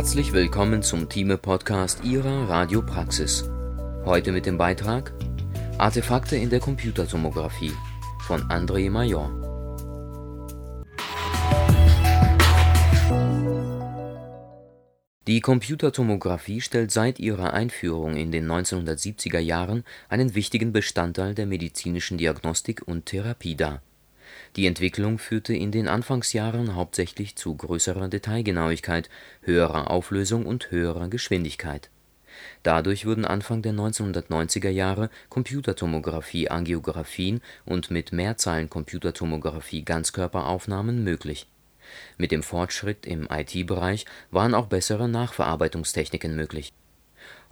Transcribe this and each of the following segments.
Herzlich willkommen zum Thieme-Podcast Ihrer Radiopraxis. Heute mit dem Beitrag Artefakte in der Computertomographie von André Major. Die Computertomographie stellt seit ihrer Einführung in den 1970er Jahren einen wichtigen Bestandteil der medizinischen Diagnostik und Therapie dar. Die Entwicklung führte in den Anfangsjahren hauptsächlich zu größerer Detailgenauigkeit, höherer Auflösung und höherer Geschwindigkeit. Dadurch wurden Anfang der 1990er Jahre Computertomographie-Angiografien und mit Mehrzeilen-Computertomographie Ganzkörperaufnahmen möglich. Mit dem Fortschritt im IT-Bereich waren auch bessere Nachverarbeitungstechniken möglich.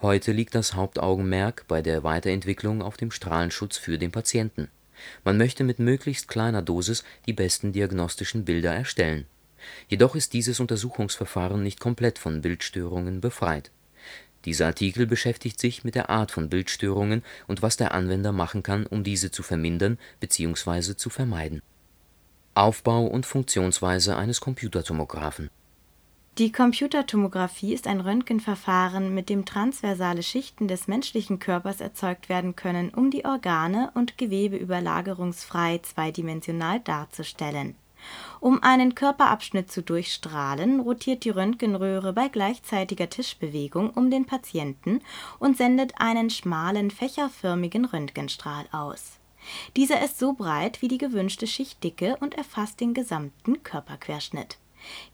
Heute liegt das Hauptaugenmerk bei der Weiterentwicklung auf dem Strahlenschutz für den Patienten man möchte mit möglichst kleiner Dosis die besten diagnostischen Bilder erstellen. Jedoch ist dieses Untersuchungsverfahren nicht komplett von Bildstörungen befreit. Dieser Artikel beschäftigt sich mit der Art von Bildstörungen und was der Anwender machen kann, um diese zu vermindern bzw. zu vermeiden. Aufbau und Funktionsweise eines Computertomographen die Computertomographie ist ein Röntgenverfahren, mit dem transversale Schichten des menschlichen Körpers erzeugt werden können, um die Organe und Gewebe überlagerungsfrei zweidimensional darzustellen. Um einen Körperabschnitt zu durchstrahlen, rotiert die Röntgenröhre bei gleichzeitiger Tischbewegung um den Patienten und sendet einen schmalen fächerförmigen Röntgenstrahl aus. Dieser ist so breit wie die gewünschte Schichtdicke und erfasst den gesamten Körperquerschnitt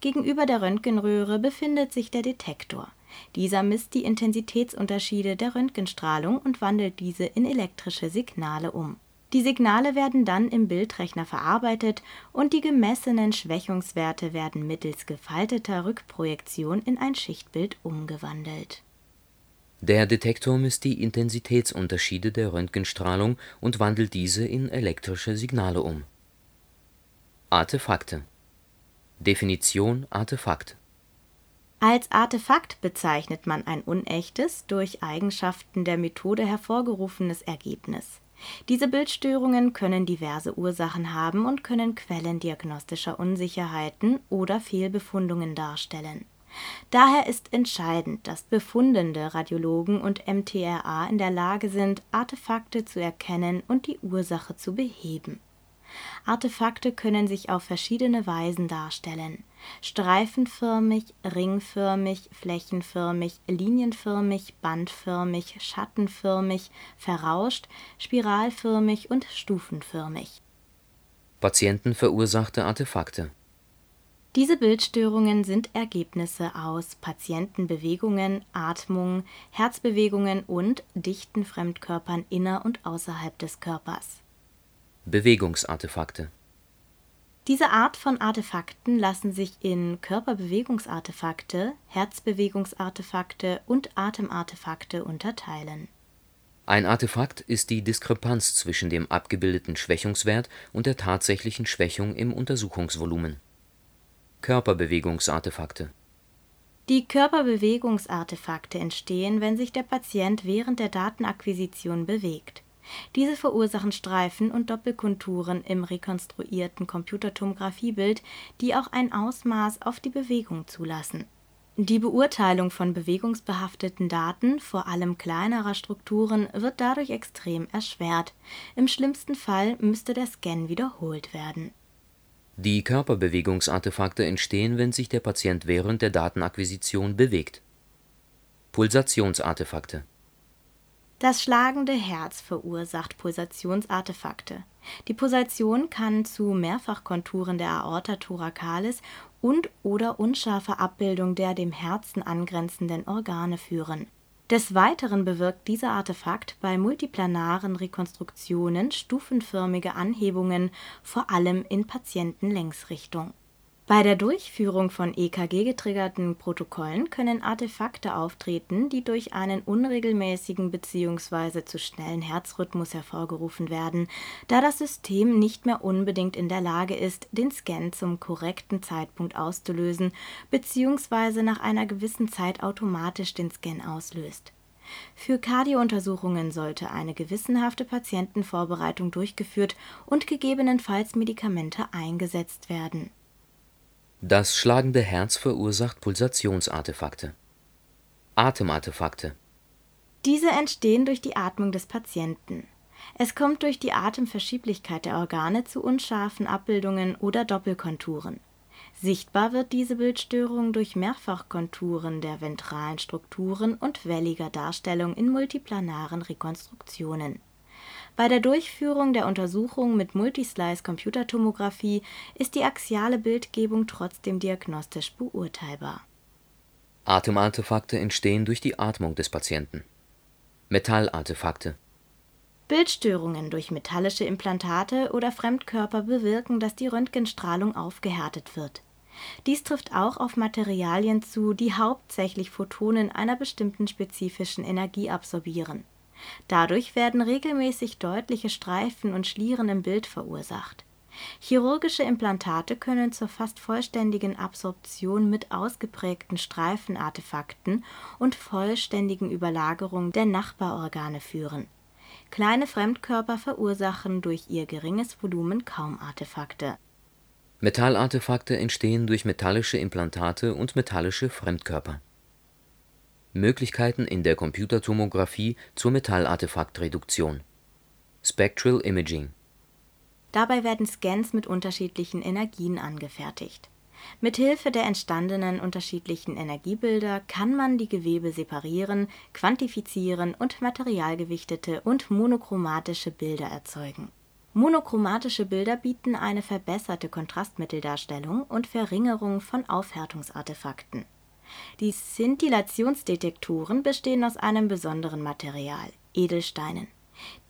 Gegenüber der Röntgenröhre befindet sich der Detektor. Dieser misst die Intensitätsunterschiede der Röntgenstrahlung und wandelt diese in elektrische Signale um. Die Signale werden dann im Bildrechner verarbeitet und die gemessenen Schwächungswerte werden mittels gefalteter Rückprojektion in ein Schichtbild umgewandelt. Der Detektor misst die Intensitätsunterschiede der Röntgenstrahlung und wandelt diese in elektrische Signale um. Artefakte Definition Artefakt Als Artefakt bezeichnet man ein unechtes, durch Eigenschaften der Methode hervorgerufenes Ergebnis. Diese Bildstörungen können diverse Ursachen haben und können Quellen diagnostischer Unsicherheiten oder Fehlbefundungen darstellen. Daher ist entscheidend, dass befundende Radiologen und MTRA in der Lage sind, Artefakte zu erkennen und die Ursache zu beheben Artefakte können sich auf verschiedene Weisen darstellen: streifenförmig, ringförmig, flächenförmig, linienförmig, bandförmig, schattenförmig, verrauscht, spiralförmig und stufenförmig. Patientenverursachte Artefakte. Diese Bildstörungen sind Ergebnisse aus Patientenbewegungen, Atmung, Herzbewegungen und dichten Fremdkörpern inner und außerhalb des Körpers Bewegungsartefakte Diese Art von Artefakten lassen sich in Körperbewegungsartefakte, Herzbewegungsartefakte und Atemartefakte unterteilen. Ein Artefakt ist die Diskrepanz zwischen dem abgebildeten Schwächungswert und der tatsächlichen Schwächung im Untersuchungsvolumen. Körperbewegungsartefakte Die Körperbewegungsartefakte entstehen, wenn sich der Patient während der Datenakquisition bewegt diese verursachen Streifen und Doppelkonturen im rekonstruierten Computertomografiebild, die auch ein Ausmaß auf die Bewegung zulassen. Die Beurteilung von bewegungsbehafteten Daten, vor allem kleinerer Strukturen, wird dadurch extrem erschwert. Im schlimmsten Fall müsste der Scan wiederholt werden. Die Körperbewegungsartefakte entstehen, wenn sich der Patient während der Datenakquisition bewegt. Pulsationsartefakte das schlagende Herz verursacht Pulsationsartefakte. Die Pulsation kann zu Mehrfachkonturen der Aorta thoracalis und/oder unscharfer Abbildung der dem Herzen angrenzenden Organe führen. Des Weiteren bewirkt dieser Artefakt bei multiplanaren Rekonstruktionen stufenförmige Anhebungen, vor allem in Patientenlängsrichtung bei der Durchführung von EKG-getriggerten Protokollen können Artefakte auftreten, die durch einen unregelmäßigen bzw. zu schnellen Herzrhythmus hervorgerufen werden, da das System nicht mehr unbedingt in der Lage ist, den Scan zum korrekten Zeitpunkt auszulösen bzw. nach einer gewissen Zeit automatisch den Scan auslöst. Für Kardiountersuchungen sollte eine gewissenhafte Patientenvorbereitung durchgeführt und gegebenenfalls Medikamente eingesetzt werden Das schlagende Herz verursacht Pulsationsartefakte. Atemartefakte Diese entstehen durch die Atmung des Patienten. Es kommt durch die Atemverschieblichkeit der Organe zu unscharfen Abbildungen oder Doppelkonturen. Sichtbar wird diese Bildstörung durch Mehrfachkonturen der ventralen Strukturen und welliger Darstellung in multiplanaren Rekonstruktionen. Bei der Durchführung der Untersuchung mit Multislice-Computertomographie ist die axiale Bildgebung trotzdem diagnostisch beurteilbar. Atemartefakte entstehen durch die Atmung des Patienten. Metallartefakte Bildstörungen durch metallische Implantate oder Fremdkörper bewirken, dass die Röntgenstrahlung aufgehärtet wird. Dies trifft auch auf Materialien zu, die hauptsächlich Photonen einer bestimmten spezifischen Energie absorbieren. Dadurch werden regelmäßig deutliche Streifen und Schlieren im Bild verursacht. Chirurgische Implantate können zur fast vollständigen Absorption mit ausgeprägten Streifenartefakten und vollständigen Überlagerung der Nachbarorgane führen Kleine Fremdkörper verursachen durch ihr geringes Volumen kaum Artefakte. Metallartefakte entstehen durch metallische Implantate und metallische Fremdkörper. Möglichkeiten in der Computertomographie zur Metallartefaktreduktion Spectral Imaging Dabei werden Scans mit unterschiedlichen Energien angefertigt Mithilfe der entstandenen unterschiedlichen Energiebilder kann man die Gewebe separieren, quantifizieren und materialgewichtete und monochromatische Bilder erzeugen. Monochromatische Bilder bieten eine verbesserte Kontrastmitteldarstellung und Verringerung von Aufhärtungsartefakten. Die Szintillationsdetektoren bestehen aus einem besonderen Material, Edelsteinen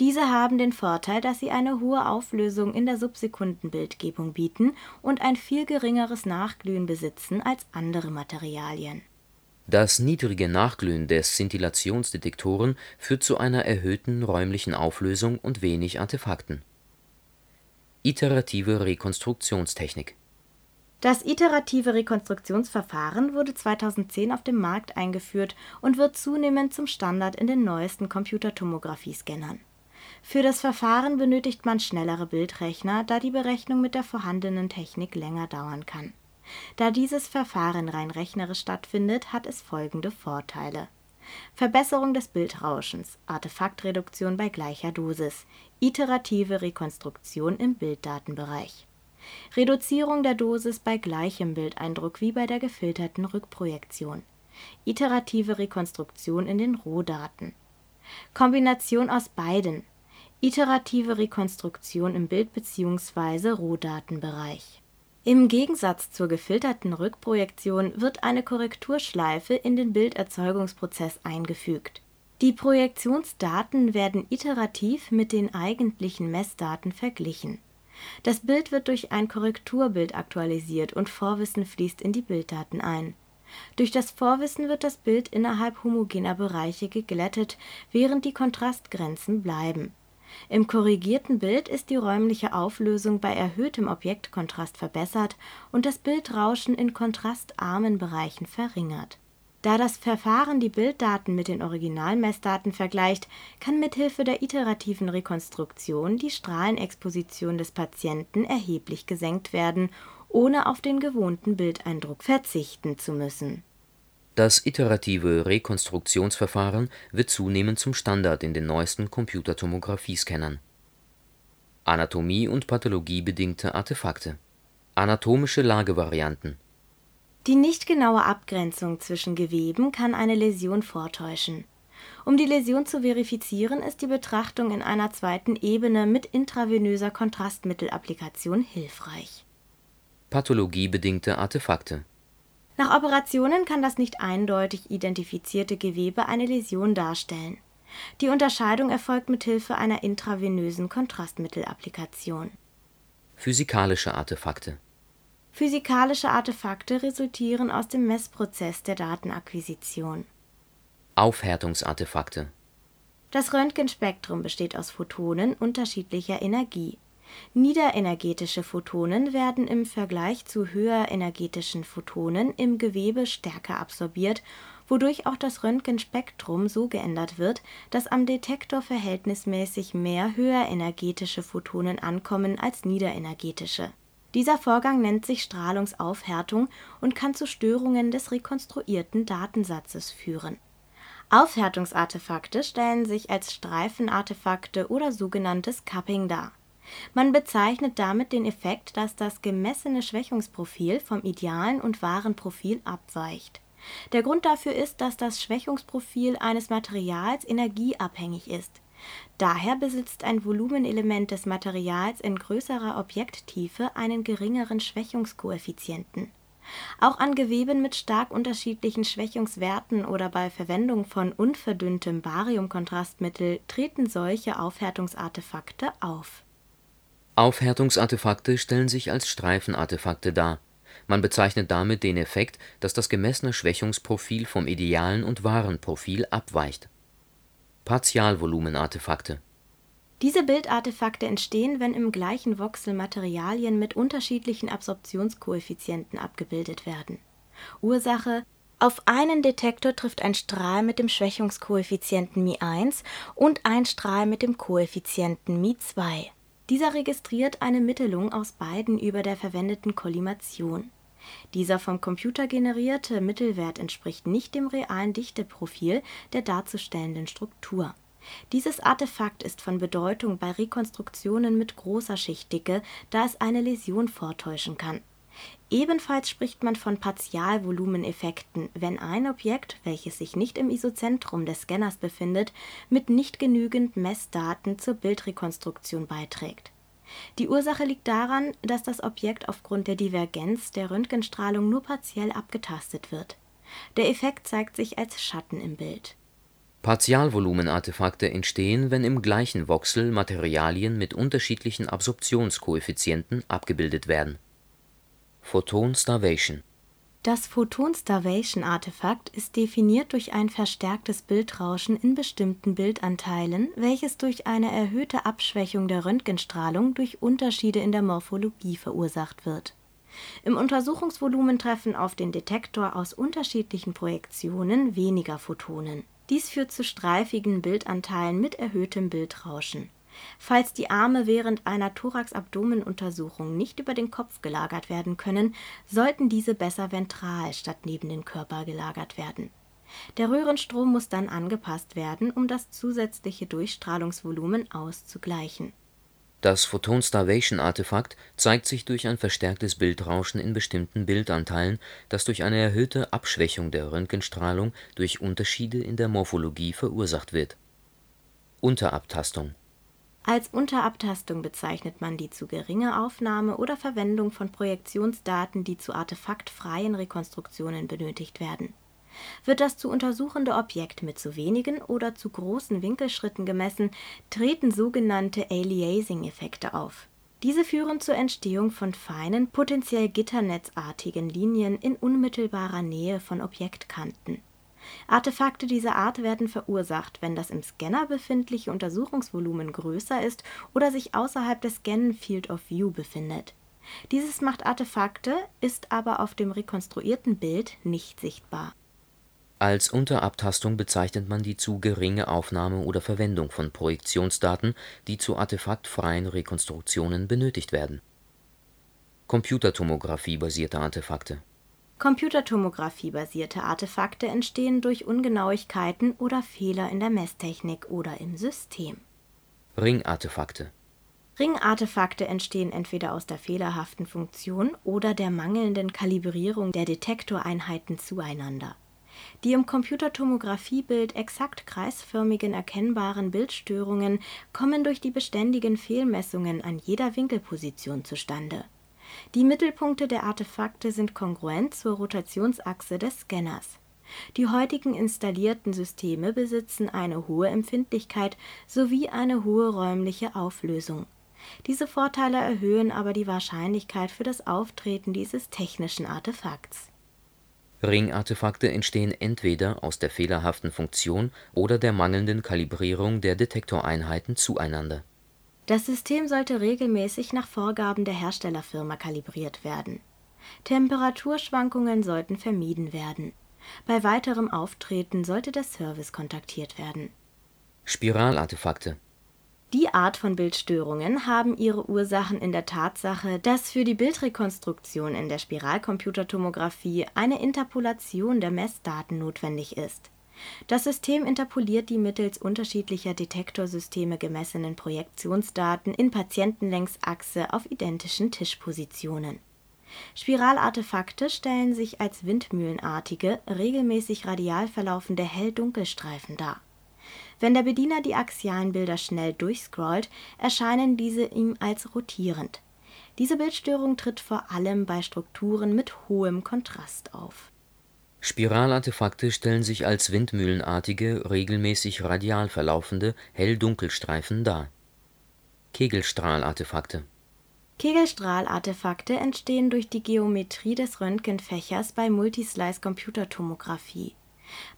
diese haben den Vorteil, dass sie eine hohe Auflösung in der Subsekundenbildgebung bieten und ein viel geringeres Nachglühen besitzen als andere Materialien. Das niedrige Nachglühen der Szintillationsdetektoren führt zu einer erhöhten räumlichen Auflösung und wenig Artefakten. Iterative Rekonstruktionstechnik das iterative Rekonstruktionsverfahren wurde 2010 auf dem Markt eingeführt und wird zunehmend zum Standard in den neuesten Computertomographie-Scannern. Für das Verfahren benötigt man schnellere Bildrechner, da die Berechnung mit der vorhandenen Technik länger dauern kann. Da dieses Verfahren rein rechnerisch stattfindet, hat es folgende Vorteile: Verbesserung des Bildrauschens, Artefaktreduktion bei gleicher Dosis, iterative Rekonstruktion im Bilddatenbereich Reduzierung der Dosis bei gleichem Bildeindruck wie bei der gefilterten Rückprojektion. Iterative Rekonstruktion in den Rohdaten. Kombination aus beiden. Iterative Rekonstruktion im Bild bzw. Rohdatenbereich. Im Gegensatz zur gefilterten Rückprojektion wird eine Korrekturschleife in den Bilderzeugungsprozess eingefügt. Die Projektionsdaten werden iterativ mit den eigentlichen Messdaten verglichen das Bild wird durch ein Korrekturbild aktualisiert und Vorwissen fließt in die Bilddaten ein. Durch das Vorwissen wird das Bild innerhalb homogener Bereiche geglättet, während die Kontrastgrenzen bleiben. Im korrigierten Bild ist die räumliche Auflösung bei erhöhtem Objektkontrast verbessert und das Bildrauschen in kontrastarmen Bereichen verringert da das Verfahren die Bilddaten mit den Originalmessdaten vergleicht, kann mithilfe der iterativen Rekonstruktion die Strahlenexposition des Patienten erheblich gesenkt werden, ohne auf den gewohnten Bildeindruck verzichten zu müssen. Das iterative Rekonstruktionsverfahren wird zunehmend zum Standard in den neuesten Computertomographie-Scannern. Anatomie und Pathologie bedingte Artefakte Anatomische Lagevarianten die nicht genaue Abgrenzung zwischen Geweben kann eine Läsion vortäuschen. Um die Läsion zu verifizieren, ist die Betrachtung in einer zweiten Ebene mit intravenöser Kontrastmittelapplikation hilfreich. Pathologiebedingte Artefakte Nach Operationen kann das nicht eindeutig identifizierte Gewebe eine Läsion darstellen. Die Unterscheidung erfolgt mit Hilfe einer intravenösen Kontrastmittelapplikation. Physikalische Artefakte Physikalische Artefakte resultieren aus dem Messprozess der Datenakquisition. Aufhärtungsartefakte Das Röntgenspektrum besteht aus Photonen unterschiedlicher Energie. Niederenergetische Photonen werden im Vergleich zu höherenergetischen Photonen im Gewebe stärker absorbiert, wodurch auch das Röntgenspektrum so geändert wird, dass am Detektor verhältnismäßig mehr höherenergetische Photonen ankommen als niederenergetische Dieser Vorgang nennt sich Strahlungsaufhärtung und kann zu Störungen des rekonstruierten Datensatzes führen. Aufhärtungsartefakte stellen sich als Streifenartefakte oder sogenanntes Cupping dar. Man bezeichnet damit den Effekt, dass das gemessene Schwächungsprofil vom idealen und wahren Profil abweicht. Der Grund dafür ist, dass das Schwächungsprofil eines Materials energieabhängig ist. Daher besitzt ein Volumenelement des Materials in größerer Objekttiefe einen geringeren Schwächungskoeffizienten. Auch an Geweben mit stark unterschiedlichen Schwächungswerten oder bei Verwendung von unverdünntem Bariumkontrastmittel treten solche Aufhärtungsartefakte auf. Aufhärtungsartefakte stellen sich als Streifenartefakte dar. Man bezeichnet damit den Effekt, dass das gemessene Schwächungsprofil vom idealen und wahren Profil abweicht. Partialvolumenartefakte Diese Bildartefakte entstehen, wenn im gleichen Voxel Materialien mit unterschiedlichen Absorptionskoeffizienten abgebildet werden. Ursache auf einen Detektor trifft ein Strahl mit dem Schwächungskoeffizienten μ1 und ein Strahl mit dem Koeffizienten μ2. Dieser registriert eine Mittelung aus beiden über der verwendeten Kollimation. Dieser vom Computer generierte Mittelwert entspricht nicht dem realen Dichteprofil der darzustellenden Struktur. Dieses Artefakt ist von Bedeutung bei Rekonstruktionen mit großer Schichtdicke, da es eine Läsion vortäuschen kann. Ebenfalls spricht man von Partialvolumeneffekten, wenn ein Objekt, welches sich nicht im Isozentrum des Scanners befindet, mit nicht genügend Messdaten zur Bildrekonstruktion beiträgt die Ursache liegt daran, dass das Objekt aufgrund der Divergenz der Röntgenstrahlung nur partiell abgetastet wird. Der Effekt zeigt sich als Schatten im Bild. Partialvolumenartefakte entstehen, wenn im gleichen Voxel Materialien mit unterschiedlichen Absorptionskoeffizienten abgebildet werden. Photon Starvation das Photon-Starvation-Artefakt ist definiert durch ein verstärktes Bildrauschen in bestimmten Bildanteilen, welches durch eine erhöhte Abschwächung der Röntgenstrahlung durch Unterschiede in der Morphologie verursacht wird. Im Untersuchungsvolumen treffen auf den Detektor aus unterschiedlichen Projektionen weniger Photonen. Dies führt zu streifigen Bildanteilen mit erhöhtem Bildrauschen Falls die Arme während einer Thorax-Abdomen-Untersuchung nicht über den Kopf gelagert werden können, sollten diese besser ventral statt neben den Körper gelagert werden. Der Röhrenstrom muss dann angepasst werden, um das zusätzliche Durchstrahlungsvolumen auszugleichen. Das Photon-Starvation-Artefakt zeigt sich durch ein verstärktes Bildrauschen in bestimmten Bildanteilen, das durch eine erhöhte Abschwächung der Röntgenstrahlung durch Unterschiede in der Morphologie verursacht wird. Unterabtastung als Unterabtastung bezeichnet man die zu geringe Aufnahme oder Verwendung von Projektionsdaten, die zu artefaktfreien Rekonstruktionen benötigt werden. Wird das zu untersuchende Objekt mit zu wenigen oder zu großen Winkelschritten gemessen, treten sogenannte Aliasing-Effekte auf. Diese führen zur Entstehung von feinen, potenziell gitternetzartigen Linien in unmittelbarer Nähe von Objektkanten Artefakte dieser Art werden verursacht, wenn das im Scanner befindliche Untersuchungsvolumen größer ist oder sich außerhalb des Scannen Field of View befindet. Dieses macht Artefakte, ist aber auf dem rekonstruierten Bild nicht sichtbar. Als Unterabtastung bezeichnet man die zu geringe Aufnahme oder Verwendung von Projektionsdaten, die zu artefaktfreien Rekonstruktionen benötigt werden. Computertomographie-basierte Artefakte Computertomographie-basierte Artefakte entstehen durch Ungenauigkeiten oder Fehler in der Messtechnik oder im System. Ringartefakte Ringartefakte entstehen entweder aus der fehlerhaften Funktion oder der mangelnden Kalibrierung der Detektoreinheiten zueinander. Die im Computertomographiebild exakt kreisförmigen erkennbaren Bildstörungen kommen durch die beständigen Fehlmessungen an jeder Winkelposition zustande die Mittelpunkte der Artefakte sind kongruent zur Rotationsachse des Scanners. Die heutigen installierten Systeme besitzen eine hohe Empfindlichkeit sowie eine hohe räumliche Auflösung. Diese Vorteile erhöhen aber die Wahrscheinlichkeit für das Auftreten dieses technischen Artefakts. Ringartefakte entstehen entweder aus der fehlerhaften Funktion oder der mangelnden Kalibrierung der Detektoreinheiten zueinander das System sollte regelmäßig nach Vorgaben der Herstellerfirma kalibriert werden. Temperaturschwankungen sollten vermieden werden. Bei weiterem Auftreten sollte der Service kontaktiert werden. Spiralartefakte Die Art von Bildstörungen haben ihre Ursachen in der Tatsache, dass für die Bildrekonstruktion in der Spiralcomputertomographie eine Interpolation der Messdaten notwendig ist. Das System interpoliert die mittels unterschiedlicher Detektorsysteme gemessenen Projektionsdaten in Patientenlängsachse auf identischen Tischpositionen. Spiralartefakte stellen sich als windmühlenartige, regelmäßig radial verlaufende Hell-Dunkelstreifen dar wenn der Bediener die axialen Bilder schnell durchscrollt, erscheinen diese ihm als rotierend. Diese Bildstörung tritt vor allem bei Strukturen mit hohem Kontrast auf. Spiralartefakte stellen sich als windmühlenartige, regelmäßig radial verlaufende Hell-Dunkelstreifen dar. Kegelstrahlartefakte Kegelstrahlartefakte entstehen durch die Geometrie des Röntgenfächers bei Multislice-Computertomographie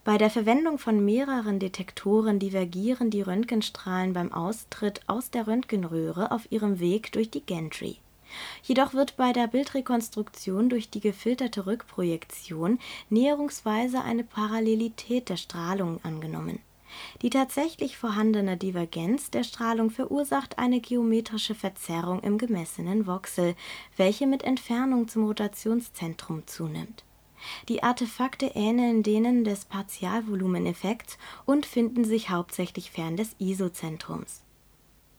bei der Verwendung von mehreren Detektoren divergieren die Röntgenstrahlen beim Austritt aus der Röntgenröhre auf ihrem Weg durch die Gantry. Jedoch wird bei der Bildrekonstruktion durch die gefilterte Rückprojektion näherungsweise eine Parallelität der Strahlung angenommen. Die tatsächlich vorhandene Divergenz der Strahlung verursacht eine geometrische Verzerrung im gemessenen Voxel, welche mit Entfernung zum Rotationszentrum zunimmt die Artefakte ähneln denen des Partialvolumeneffekts und finden sich hauptsächlich fern des ISO-Zentrums.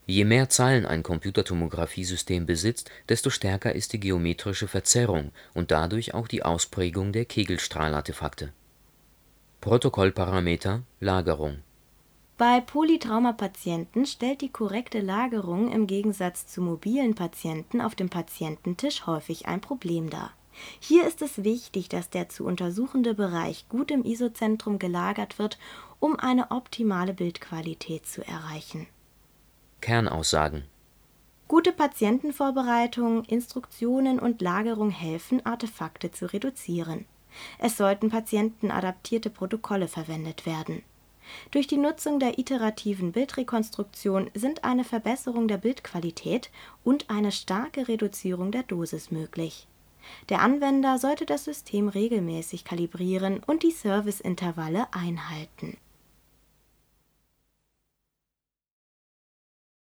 Je mehr Zeilen ein Computertomographiesystem besitzt, desto stärker ist die geometrische Verzerrung und dadurch auch die Ausprägung der Kegelstrahlartefakte. Protokollparameter Lagerung Bei Polytraumapatienten stellt die korrekte Lagerung im Gegensatz zu mobilen Patienten auf dem Patiententisch häufig ein Problem dar hier ist es wichtig, dass der zu untersuchende Bereich gut im Isozentrum gelagert wird, um eine optimale Bildqualität zu erreichen. Kernaussagen Gute Patientenvorbereitung, Instruktionen und Lagerung helfen, Artefakte zu reduzieren. Es sollten patientenadaptierte Protokolle verwendet werden. Durch die Nutzung der iterativen Bildrekonstruktion sind eine Verbesserung der Bildqualität und eine starke Reduzierung der Dosis möglich der Anwender sollte das System regelmäßig kalibrieren und die Serviceintervalle einhalten